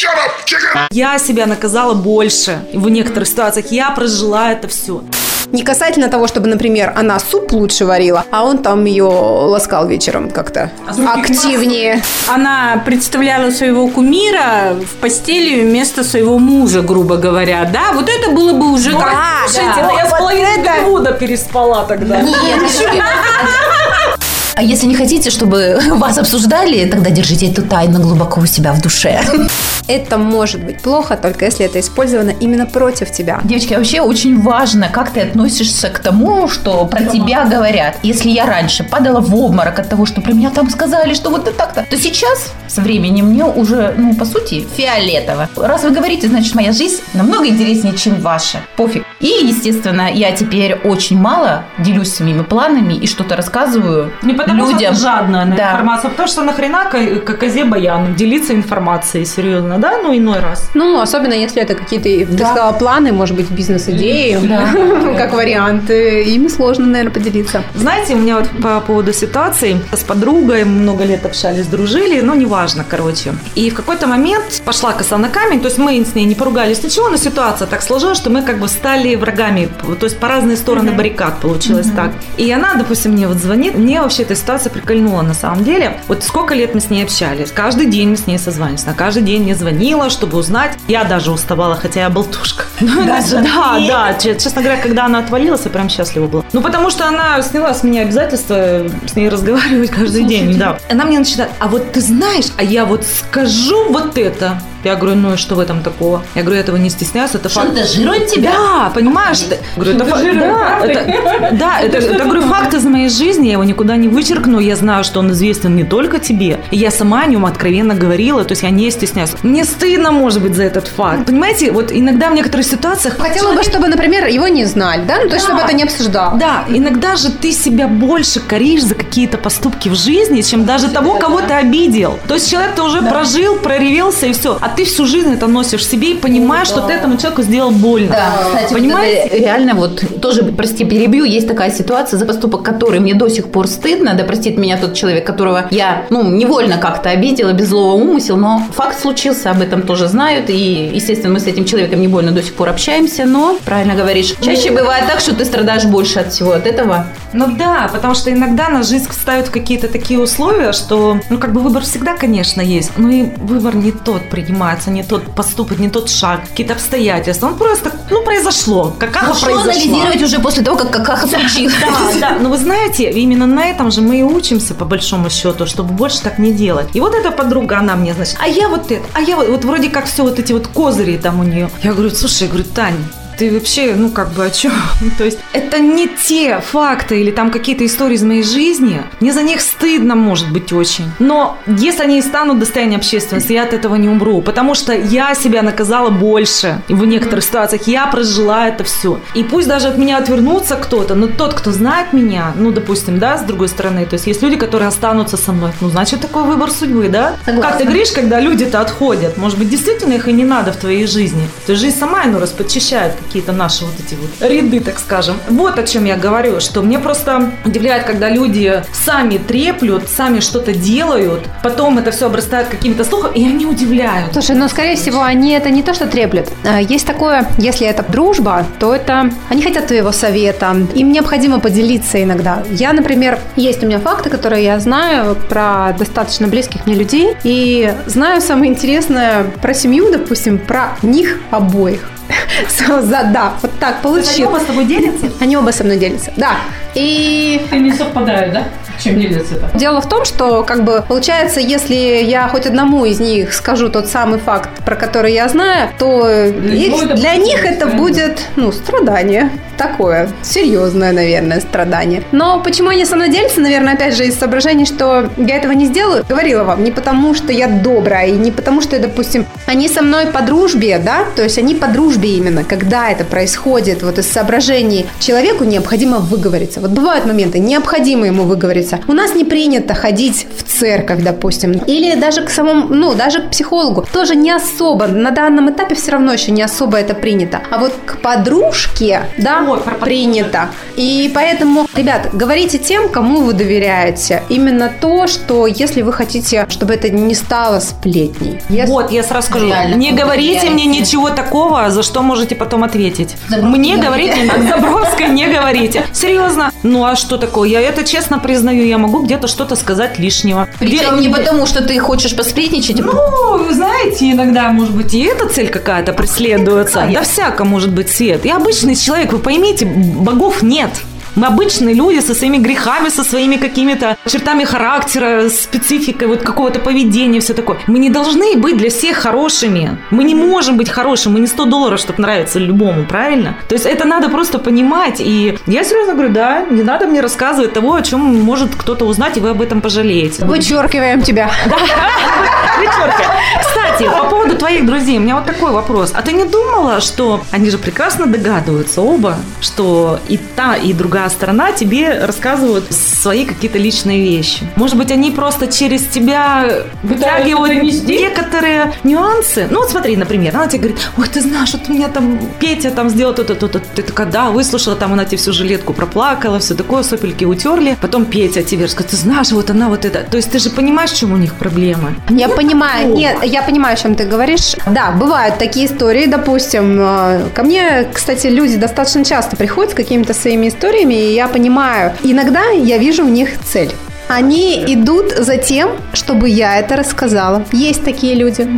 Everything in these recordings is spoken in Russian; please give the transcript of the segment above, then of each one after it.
shut up, chicken! Я себя наказала больше в некоторых ситуациях. Я прожила это все. Не касательно того, чтобы, например, она суп лучше варила, а он там ее ласкал вечером как-то активнее. Она представляла своего кумира в постели вместо своего мужа, грубо говоря. Да, вот это было бы уже как... Слушайте, ну я с половиной Голливуда переспала тогда. А если не хотите, чтобы вас обсуждали, тогда держите эту тайну глубоко у себя в душе. Это может быть плохо, только если это использовано именно против тебя. Девочки, вообще очень важно, как ты относишься к тому, что про тебя говорят. Если я раньше падала в обморок от того, что про меня там сказали, что вот так-то, то сейчас со временем мне уже, ну, по сути, фиолетово. Раз вы говорите, значит, моя жизнь намного интереснее, чем ваша. Пофиг. И, естественно, я теперь очень мало делюсь своими планами и что-то рассказываю Не потому людям. что ты жадная на Да. информацию, потому что нахрена козе баян делиться информацией, серьезно, да? Ну, иной раз. Ну, особенно если это какие-то, ты сказала, планы, может быть, бизнес-идеи, как вариант. э, Ими сложно, наверное, поделиться. Знаете, у меня вот по поводу ситуации с подругой много лет общались, дружили, но неважно, короче. И в какой-то момент пошла коса на камень, то есть мы с ней не поругались ничего, но ситуация так сложилась, что мы как бы стали врагами, то есть по разные стороны баррикад получилось так. И она, допустим, мне вот звонит, мне вообще эта ситуация прикольнула на самом деле. Вот сколько лет мы с ней общались, каждый день мы с ней созванивались, на каждый день мне звонила, чтобы узнать. Я даже уставала, хотя я болтушка. Ну, да, да, че- честно говоря, когда она отвалилась, я прям счастлива была. Ну, потому что она сняла с меня обязательство с ней разговаривать каждый день, да. Она мне начинает, а вот ты знаешь, а я вот скажу вот это. Я говорю, ну и что в этом такого? Я говорю, я этого не стесняюсь, это факт. Шантажирует тебя? Да, понимаешь? ты- Говорю, это факт. Да, это, да, это, это, говорю, факт из моей жизни, я его никуда не вычеркну, я знаю, что он известен не только тебе, и я сама о нем откровенно говорила, то есть я не стесняюсь. Мне стыдно, может быть, за этот факт. Понимаете, вот иногда в некоторых ситуациях... Хотела бы, чтобы, например, его не знали, да? Ну, то есть, чтобы Да. это не обсуждал. Да, иногда же ты себя больше коришь за какие-то поступки в жизни, чем даже того, кого ты обидел. То есть человек ты уже прожил, проревелся и все. А ты всю жизнь это носишь себе и понимаешь, что ты этому человеку сделал больно. Да, кстати, Понимаете? вот реально вот тоже, прости, перебью, есть такая ситуация, за поступок который мне до сих пор стыдно, да простит меня тот человек, которого я, ну, невольно как-то обидела, без злого умысел, но факт случился, об этом тоже знают, и, естественно, мы с этим человеком невольно до сих пор общаемся, но, правильно говоришь, чаще бывает так, что ты страдаешь больше от всего от этого. Ну да, потому что иногда на жизнь ставят в какие-то такие условия, что, ну как бы выбор всегда, конечно, есть, но и выбор не тот принимается, не тот поступок, не тот шаг, какие-то обстоятельства. Он просто, ну, произошло. Какаха Ну, что произошла. анализировать уже после того, как какаха случилась? Да, да, но вы знаете, именно на этом же мы и учимся, по большому счету, чтобы больше так не делать. И вот эта подруга, она мне, значит, а я вот это, а я вот, вот вроде как все вот эти вот козыри там у нее. Я говорю, слушай, я говорю, Тань, ты вообще, ну, как бы о чем? То есть это не те факты или там какие-то истории из моей жизни. Мне за них стыдно, может быть, очень. Но если они станут достоянием общественности, я от этого не умру. Потому что я себя наказала больше. В некоторых ситуациях я прожила это все. И пусть даже от меня отвернутся кто-то, но тот, кто знает меня, ну, допустим, да, с другой стороны, то есть есть люди, которые останутся со мной. Ну, значит, такой выбор судьбы, да? Как ты говоришь, когда люди-то отходят? Может быть, действительно их и не надо в твоей жизни. То есть жизнь сама, ну, раз подчищает какие-то наши вот эти вот ряды, так скажем. Вот о чем я говорю, что мне просто удивляет, когда люди сами треплют, сами что-то делают, потом это все обрастает какими-то слухами, и они удивляют. Слушай, ну, скорее всего, они это не то, что треплют. А, Есть такое, если это дружба, то это они хотят твоего совета. Им необходимо поделиться иногда. Я, например, есть у меня факты, которые я знаю про достаточно близких мне людей. И знаю самое интересное про семью, допустим, про них обоих. Да, вот так Они получилось. оба с тобой делятся? Они оба со мной делятся. Да. И Не совпадают, да? Чем делятся-то? Дело в том, что, как бы, получается, если я хоть одному из них скажу тот самый факт, про который я знаю, то их- это для них это будет, ну, страдание. Такое, серьезное, наверное, страдание. Но почему они со мной делятся, наверное, опять же, из соображений, что я этого не сделаю, говорила вам, не потому, что я добрая, и не потому, что, допустим, они со мной по дружбе, да, то есть они по дружбе именно, когда это происходит, вот из соображений, человеку необходимо выговориться. Вот бывают моменты, необходимо ему выговориться находится. У нас не принято ходить в церковь, допустим, или даже к самому, ну, даже к психологу. Тоже не особо, на данном этапе все равно еще не особо это принято. А вот к подружке, да, Ой, принято. И поэтому, ребят, говорите тем, кому вы доверяете. Именно то, что если вы хотите, чтобы это не стало сплетней. Если- Вот, я сразу скажу, Реально, не говорите мне ничего такого, за что можете потом ответить. Забровской мне говорите. надо, Забровской не говорите. Серьезно? Ну а что такое? Я это честно признаю, я могу где-то что-то сказать лишнего. Причем Где- не потому, что ты хочешь посплетничать. Ну, вы знаете, иногда, может быть, и эта цель какая-то преследуется. Да всяко может быть свет. Я обычный человек, вы поймите, богов нет. Мы обычные люди со своими грехами, со своими какими-то чертами характера, спецификой вот какого-то поведения, все такое. Мы не должны быть для всех хорошими. Мы не можем быть хорошими. Мы не 100 долларов, чтобы нравиться любому, правильно? То есть это надо просто понимать. И я серьезно говорю, да, не надо мне рассказывать того, о чем может кто-то узнать, и вы об этом пожалеете. Вычеркиваем тебя. Вечерка. Кстати, по поводу твоих друзей, у меня вот такой вопрос. А ты не думала, что они же прекрасно догадываются оба, что и та, и другая сторона тебе рассказывают свои какие-то личные вещи? Может быть, они просто через тебя вытягивают некоторые нюансы? Ну, вот смотри, например, она тебе говорит, ой, ты знаешь, вот у меня там Петя там сделал то-то, то-то. Ты такая, да, выслушала, там она тебе всю жилетку проплакала, все такое, сопельки утерли. Потом Петя тебе скажет, ты знаешь, вот она вот это. То есть ты же понимаешь, в чем у них проблемы? Я понимаю, нет, я понимаю, о чем ты говоришь. Да, бывают такие истории, допустим. э, Ко мне, кстати, люди достаточно часто приходят с какими-то своими историями, и я понимаю, иногда я вижу в них цель. Они идут за тем, чтобы я это рассказала. Есть такие люди.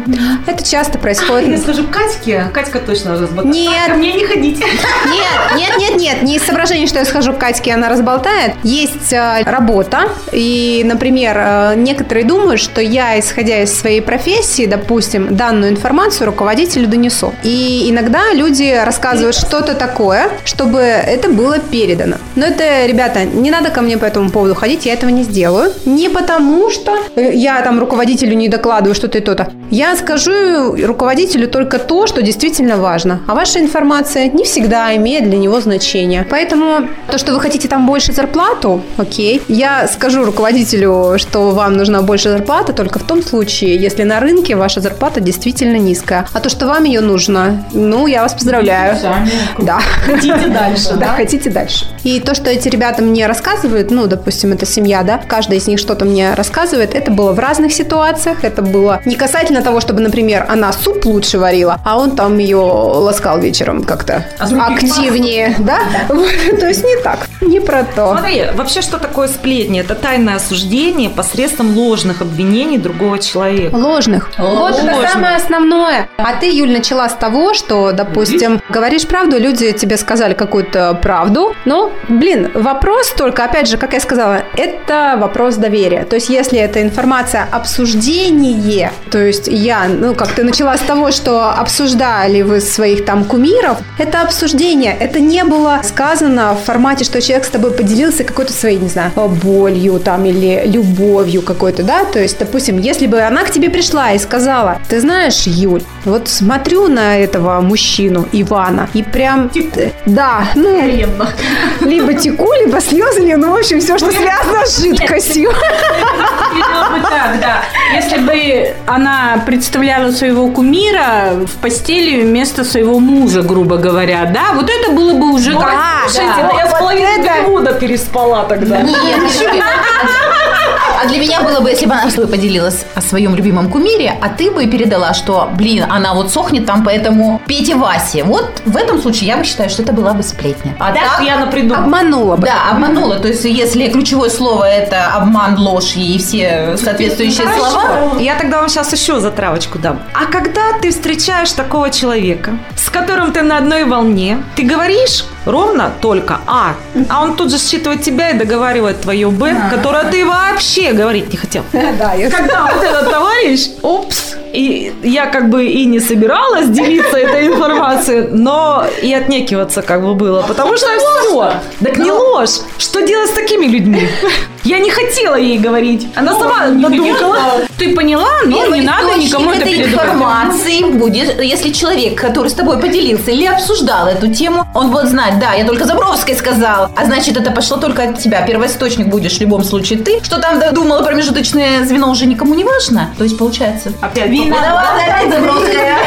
Это часто происходит. скажу Катьке, Катька точно разболтает. Нет. мне не ходите. Нет, нет, нет, нет, не из соображений, что я схожу к Катьке, она разболтает. Есть э, работа, и, например, э, некоторые думают, что я, исходя из своей профессии, допустим, данную информацию руководителю донесу. И иногда люди рассказывают что-то такое, чтобы это было передано. Но это, ребята, не надо ко мне по этому поводу ходить, я этого не сделаю. Не потому, что э, я там руководителю не докладываю что-то и то-то. Я скажу руководителю только то, что действительно важно. А ваша информация не всегда имеет для него значение. Поэтому то, что вы хотите там больше зарплату, окей. Я скажу руководителю, что вам нужна больше зарплата только в том случае, если на рынке ваша зарплата действительно низкая. А то, что вам ее нужно, ну, я вас поздравляю. Да. Хотите дальше, Да, хотите дальше. И то, что эти ребята мне рассказывают, ну, допустим, это семья, да, каждая из них что-то мне рассказывает, это было в разных ситуациях, это было не касательно того, чтобы, например, она суп лучше варила, а он там ее ласкал вечером как-то активнее, да? Вот, То есть не так, не про то. Смотри, вообще, что такое сплетни? Это тайное осуждение посредством ложных обвинений другого человека. Ложных. Вот это самое основное. А ты, Юль, начала с того, что, допустим, говоришь правду, люди тебе сказали какую-то правду. Но, блин, вопрос только, опять же, как я сказала, это вопрос доверия. То есть, если это информация обсуждение, то есть я, ну, как ты начала с того, что обсуждали вы своих там кумиров, это обсуждение. Это не было сказано в формате, что человек с тобой поделился какой-то своей, не знаю, болью там или любовью какой-то, да? То есть, допустим, если бы она к тебе пришла и сказала, ты знаешь, Юль, вот смотрю на этого мужчину, Ивана, и прям... Да, ну, либо теку, либо слезы, ну, в общем, все, что связано с жидкостью. Так, да. Если бы она представляла своего кумира в постели вместо своего мужа, грубо говоря, да, вот это было бы уже как... Слушайте, я с половиной переспала тогда. Нет, А для меня было бы, если бы она с тобой поделилась о своем любимом кумире, а ты бы передала, что, блин, она вот сохнет там, поэтому Пете Васе. Вот в этом случае я бы считаю, что это была бы сплетня. А Так так, я напридумала. Обманула бы. да, обманула. То есть, если ключевое слово это обман, ложь и все соответствующие слова, Я тогда вам сейчас еще затравочку дам. А когда ты встречаешь такого человека, с которым ты на одной волне, ты говоришь ровно только А, а он тут же считывает тебя и договаривает твое Б, которое ты вообще говорить не хотел. Да, я Когда вот этот товарищ, опс, и я как бы и не собиралась делиться этой информацией, но и отнекиваться как бы было, потому что все. Так не ложь. Что делать с такими людьми? Я не хотела ей говорить. Она сама надумкала. Ты поняла? Ну, не надо никому это этой информации будет, если человек, который с тобой поделился или обсуждал эту тему, он будет знать, да, я только Забровской сказал, а значит, это пошло только от тебя. Первоисточник будешь в любом случае ты. Что там думала промежуточное звено уже никому не важно. То есть, получается, Опять виновата опять Забровская.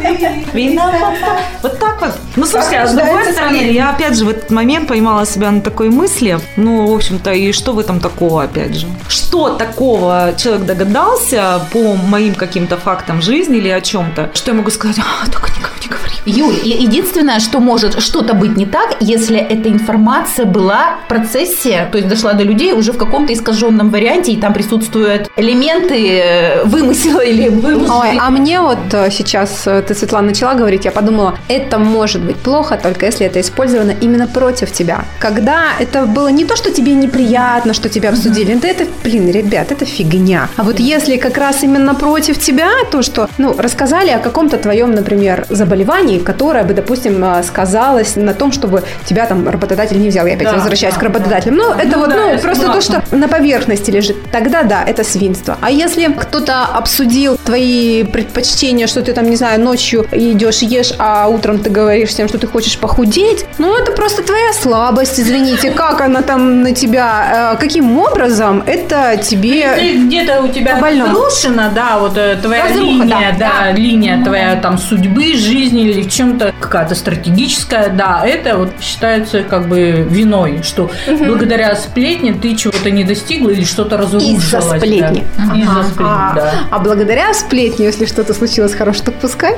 Виновата. Вот так вот. Ну, слушайте, а с другой стороны, я опять же в этот момент поймала себя на такой мысли. Ну, в общем-то, и что в этом такого, опять же? Что такого человек догадался по моим каким-то фактам жизни или о чем-то, что я могу сказать, а, только никому. Юль, единственное, что может что-то быть не так, если эта информация была в процессе, то есть дошла до людей уже в каком-то искаженном варианте, и там присутствуют элементы э, вымысела или вымысла. Ой, а мне вот э, сейчас э, ты, Светлана, начала говорить, я подумала, это может быть плохо, только если это использовано именно против тебя. Когда это было не то, что тебе неприятно, что тебя обсудили, да это, блин, ребят, это фигня. А вот если как раз именно против тебя, то, что, ну, рассказали о каком-то твоем, например, заболевании, которое бы, допустим, э, сказалось на том, чтобы тебя там работодатель не взял. Я опять Да, возвращаюсь да, к работодателям. Ну, это вот, да, ну, просто то, согласна. что на поверхности лежит, тогда да, это свинство. А если кто-то обсудил твои предпочтения, что ты там, не знаю, ночью идешь ешь, а утром ты говоришь всем, что ты хочешь похудеть, ну это просто твоя слабость, извините, как она там на тебя, э, каким образом это тебе... Где-то у тебя разрушена, да, вот э, твоя Разруха, линия, да, да, линия твоя там судьбы, жизни или в чем-то какая-то стратегическая, да, это вот считается как бы виной, что благодаря сплетне ты чего-то не достигла или что-то разрушилось. Из-за сплетни. да. Из-за сплетни, А, да. а благодаря сплетне, если что-то случилось хорошее, так пускай.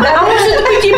А может быть и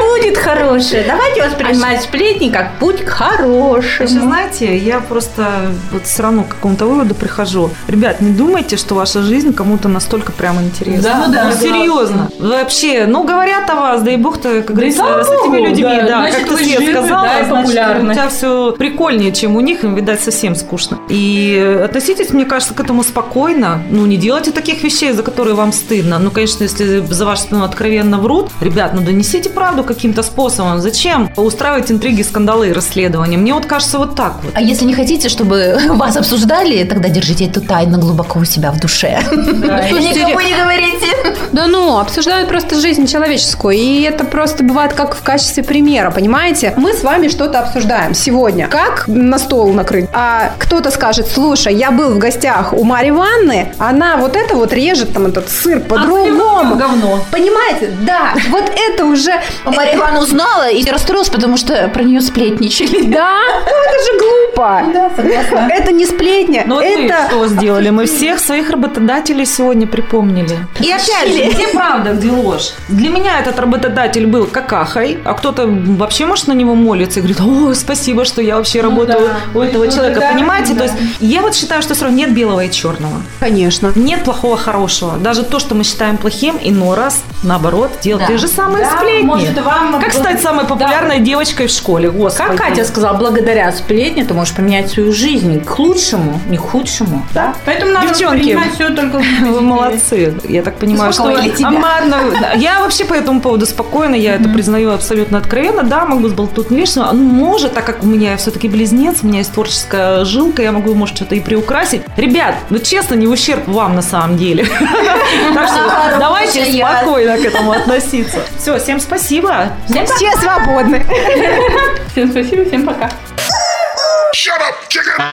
будет хорошее. Давайте воспринимать сплетни как путь к хорошему. Вообще, знаете, я просто вот все равно к какому-то выводу прихожу. Ребят, не думайте, что ваша жизнь кому-то настолько прямо интересна. Да, ну, да, да. серьезно. Вообще, ну, говорят о вас, да и бог-то, как говорится, слава с этими богу, людьми, да. да, Значит, как ты вы Свет живы, сказала, да, и значит, у тебя все прикольнее, чем у них, им, видать, совсем скучно. И относитесь, мне кажется, к этому спокойно. Ну, не делайте таких вещей, за которые вам стыдно. Ну, конечно, если за вашу спину откровенно врут, ребят, ну, донесите правду каким-то способом. Зачем устраивать интриги, скандалы и расследования? Мне вот кажется вот так вот. А если не хотите, чтобы вас обсуждали, тогда держите эту тайну глубоко у себя в душе. Никому не говорите. Да ну, обсуждают просто жизнь человеческую. И это просто бывает как в качестве примера, понимаете? Мы с вами что-то обсуждаем сегодня. Как на стол накрыть? А кто-то скажет, слушай, я был в гостях у Марьи Ивановны, она вот это вот режет там этот сыр по-другому. говно. Понимаете? Да, вот это уже... Мария Ивановна узнала и расстроилась, потому что про нее сплетничали. Да, ну это же глупо. Да, согласна. Это не сплетня, Ну вот мы это... что сделали? Мы всех своих работодателей сегодня припомнили. И опять же, где правда, где ложь? Для меня этот работодатель был какахой, а кто-то вообще, может, на него молится и говорит, о, спасибо, что я вообще работаю да. у этого Ну, человека. да, Понимаете? да. То есть я вот считаю, что все равно нет белого и черного. Конечно. Нет плохого хорошего. Даже то, что мы считаем плохим, иной раз, наоборот, делать Да. те же самые Да, сплетни. может, вам- Как стать самой популярной девочкой в школе? Господи. Как Катя сказала, благодаря сплетне ты можешь поменять свою жизнь к лучшему, не к худшему. Да? Поэтому надо Девчонки, все только Вы молодцы. Я так понимаю, что Успокоили тебя. Амарна- да. Я вообще по этому поводу спокойна, я это признаю абсолютно откровенно. Да, могу сболтнуть лишнего. Ну, может, так как у меня все-таки близнец, у меня есть творческая жилка, я могу, может, что-то и приукрасить. Ребят, ну честно, не ущерб вам на самом деле. Так что давайте спокойно к этому относиться. Все, всем спасибо. Все свободны. Всем спасибо, всем пока. Shut up, chicken!